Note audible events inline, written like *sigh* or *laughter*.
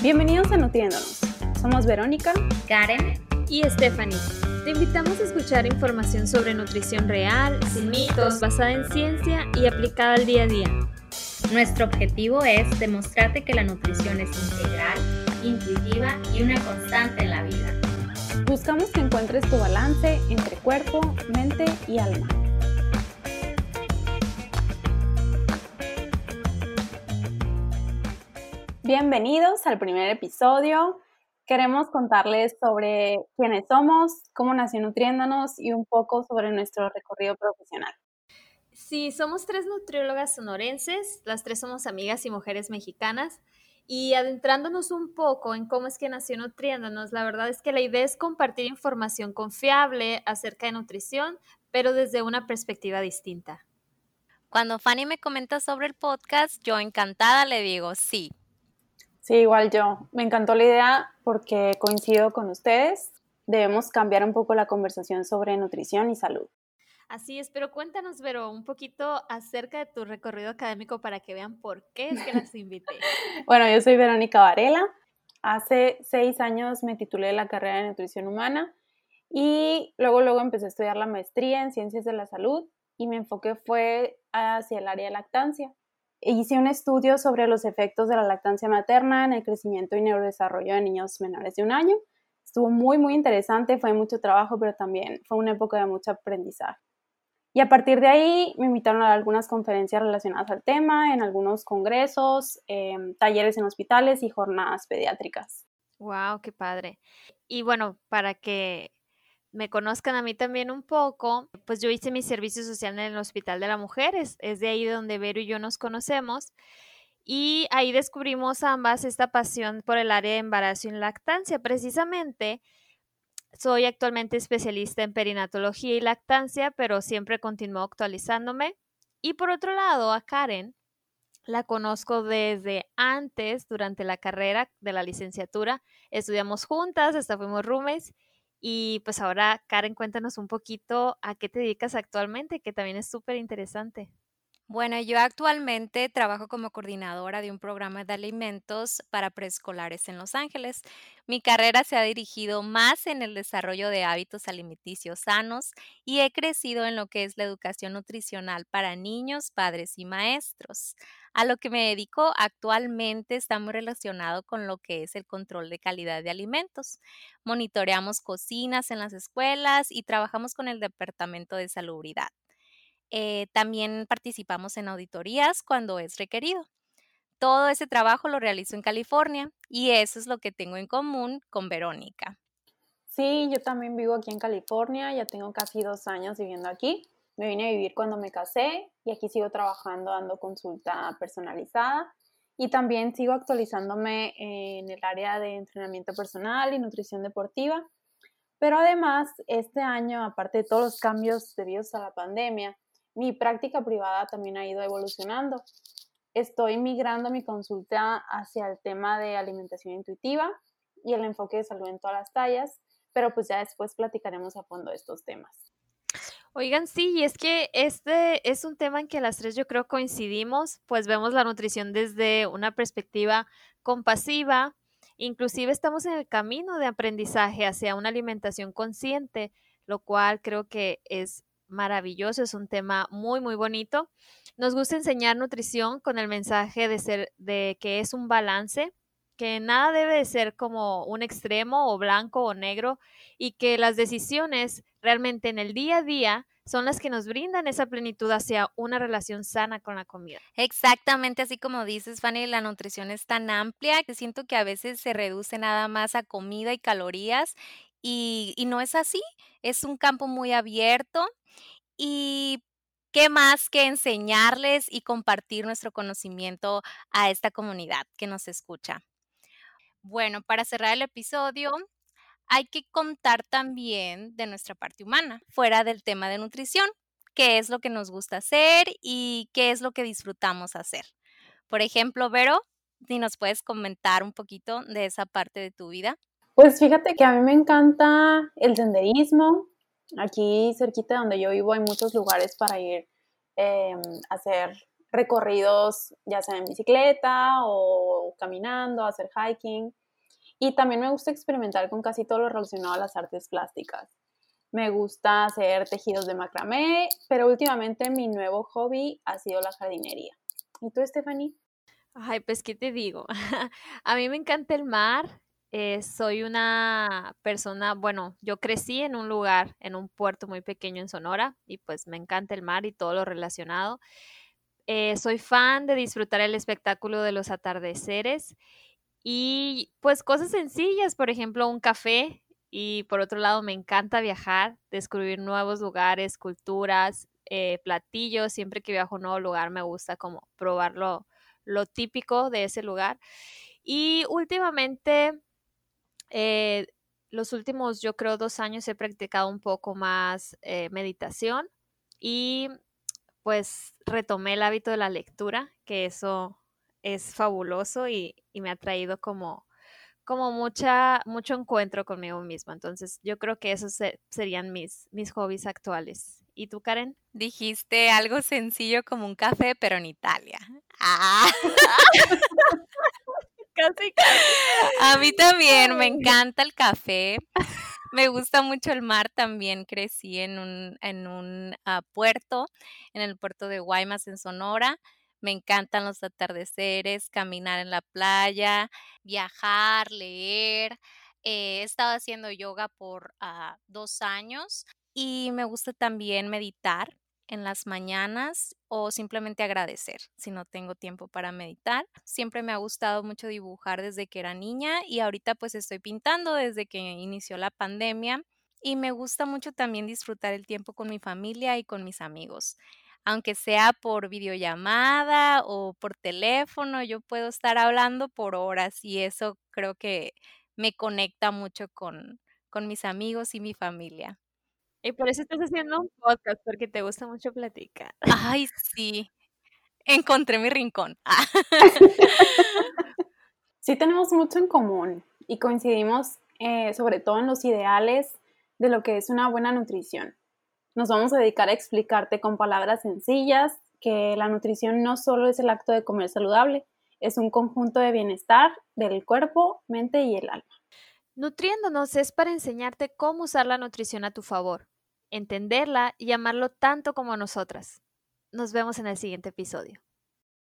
Bienvenidos a Nutriéndonos. Somos Verónica, Karen y Stephanie. Te invitamos a escuchar información sobre nutrición real, sin mitos, basada en ciencia y aplicada al día a día. Nuestro objetivo es demostrarte que la nutrición es integral, intuitiva y una constante en la vida. Buscamos que encuentres tu balance entre cuerpo, mente y alma. Bienvenidos al primer episodio. Queremos contarles sobre quiénes somos, cómo nació Nutriéndonos y un poco sobre nuestro recorrido profesional. Sí, somos tres nutriólogas sonorenses, las tres somos amigas y mujeres mexicanas. Y adentrándonos un poco en cómo es que nació Nutriéndonos, la verdad es que la idea es compartir información confiable acerca de nutrición, pero desde una perspectiva distinta. Cuando Fanny me comenta sobre el podcast, yo encantada le digo sí, Sí, igual yo. Me encantó la idea porque coincido con ustedes. Debemos cambiar un poco la conversación sobre nutrición y salud. Así es, pero cuéntanos, Vero, un poquito acerca de tu recorrido académico para que vean por qué es que las invité. *laughs* bueno, yo soy Verónica Varela. Hace seis años me titulé de la carrera de nutrición humana y luego, luego empecé a estudiar la maestría en ciencias de la salud y mi enfoque fue hacia el área de lactancia hice un estudio sobre los efectos de la lactancia materna en el crecimiento y neurodesarrollo de niños menores de un año. Estuvo muy, muy interesante, fue mucho trabajo, pero también fue una época de mucho aprendizaje. Y a partir de ahí me invitaron a algunas conferencias relacionadas al tema, en algunos congresos, em, talleres en hospitales y jornadas pediátricas. ¡Wow! ¡Qué padre! Y bueno, para que me conozcan a mí también un poco, pues yo hice mi servicio social en el Hospital de la Mujer, es, de ahí donde Vero y yo nos conocemos. Y ahí descubrimos ambas esta pasión por el área de embarazo y lactancia. Precisamente, soy actualmente especialista en perinatología y lactancia, pero siempre continúo actualizándome. Y por otro lado, a Karen, la conozco desde antes, durante la carrera de la licenciatura. Estudiamos juntas, hasta fuimos roommates y pues ahora, Karen, cuéntanos un poquito a qué te dedicas actualmente, que también es súper interesante. Bueno, yo actualmente trabajo como coordinadora de un programa de alimentos para preescolares en Los Ángeles. Mi carrera se ha dirigido más en el desarrollo de hábitos alimenticios sanos y he crecido en lo que es la educación nutricional para niños, padres y maestros. A lo que me dedico actualmente está muy relacionado con lo que es el control de calidad de alimentos. Monitoreamos cocinas en las escuelas y trabajamos con el Departamento de Salubridad. Eh, también participamos en auditorías cuando es requerido. Todo ese trabajo lo realizo en California y eso es lo que tengo en común con Verónica. Sí, yo también vivo aquí en California, ya tengo casi dos años viviendo aquí. Me vine a vivir cuando me casé y aquí sigo trabajando dando consulta personalizada y también sigo actualizándome en el área de entrenamiento personal y nutrición deportiva. Pero además, este año, aparte de todos los cambios debidos a la pandemia, mi práctica privada también ha ido evolucionando. Estoy migrando mi consulta hacia el tema de alimentación intuitiva y el enfoque de salud en todas las tallas, pero pues ya después platicaremos a fondo estos temas. Oigan, sí, y es que este es un tema en que las tres yo creo coincidimos, pues vemos la nutrición desde una perspectiva compasiva, inclusive estamos en el camino de aprendizaje hacia una alimentación consciente, lo cual creo que es maravilloso, es un tema muy, muy bonito. Nos gusta enseñar nutrición con el mensaje de ser, de que es un balance, que nada debe de ser como un extremo o blanco o negro y que las decisiones realmente en el día a día son las que nos brindan esa plenitud hacia una relación sana con la comida. Exactamente así como dices, Fanny, la nutrición es tan amplia que siento que a veces se reduce nada más a comida y calorías y, no es así, es un campo muy abierto y qué más que enseñarles y compartir nuestro conocimiento a esta comunidad que nos escucha. Bueno, para cerrar el episodio, hay que contar también de nuestra parte humana, fuera del tema de nutrición, qué es lo que nos gusta hacer y qué es lo que disfrutamos hacer. Por ejemplo, Vero, si nos puedes comentar un poquito de esa parte de tu vida. Pues fíjate que a mí me encanta el senderismo, Aquí cerquita de donde yo vivo hay muchos lugares para ir em, a hacer recorridos ya sea en bicicleta o caminando, hacer hiking. Y también me gusta experimentar con casi todo lo relacionado a las artes plásticas. Me gusta hacer tejidos de macramé, pero últimamente mi nuevo hobby ha sido la jardinería. ¿Y tú, Stephanie? Ay, pues, ¿qué te digo? *laughs* a mí me encanta el mar. Eh, soy una persona, bueno, yo crecí en un lugar, en un puerto muy pequeño en Sonora, y pues me encanta el mar y todo lo relacionado. Eh, soy fan de disfrutar el espectáculo de los atardeceres y pues cosas sencillas, por ejemplo, un café. Y por otro lado, me encanta viajar, descubrir nuevos lugares, culturas, eh, platillos. Siempre que viajo a un nuevo lugar me gusta como probarlo lo típico de ese lugar. Y últimamente, eh, los últimos, yo creo, dos años he practicado un poco más eh, meditación y pues retomé el hábito de la lectura, que eso es fabuloso y, me ha traído como, como mucha, mucho encuentro conmigo mismo. Entonces, yo creo que esos serían mis, mis hobbies actuales. ¿Y tú, Karen? Dijiste algo sencillo como un café, pero en Italia. *laughs* Ah. Casi, A mí también me encanta el café. Me gusta mucho el mar también. Crecí en un, en un ah, puerto, en el puerto de Guaymas, en Sonora. Me encantan los atardeceres, caminar en la playa, viajar, leer. Eh, he estado haciendo yoga por ah, dos años y me gusta también meditar en las mañanas o simplemente agradecer si no tengo tiempo para meditar. Siempre me ha gustado mucho dibujar desde que era niña y ahorita pues estoy pintando desde que inició la pandemia y me gusta mucho también disfrutar el tiempo con mi familia y con mis amigos. Aunque sea por videollamada o por teléfono, yo puedo estar hablando por horas y eso creo que me conecta mucho con, con mis amigos y mi familia. Y por eso estás haciendo un podcast, porque te gusta mucho platicar. Ay, sí. Encontré mi rincón. *laughs* sí tenemos mucho en común y coincidimos eh, sobre todo en los ideales de lo que es una buena nutrición. Nos vamos a dedicar a explicarte con palabras sencillas que la nutrición no solo es el acto de comer saludable, es un conjunto de bienestar del cuerpo, mente y el alma. Nutriéndonos es para enseñarte cómo usar la nutrición a tu favor, entenderla y amarlo tanto como nosotras. Nos vemos en el siguiente episodio.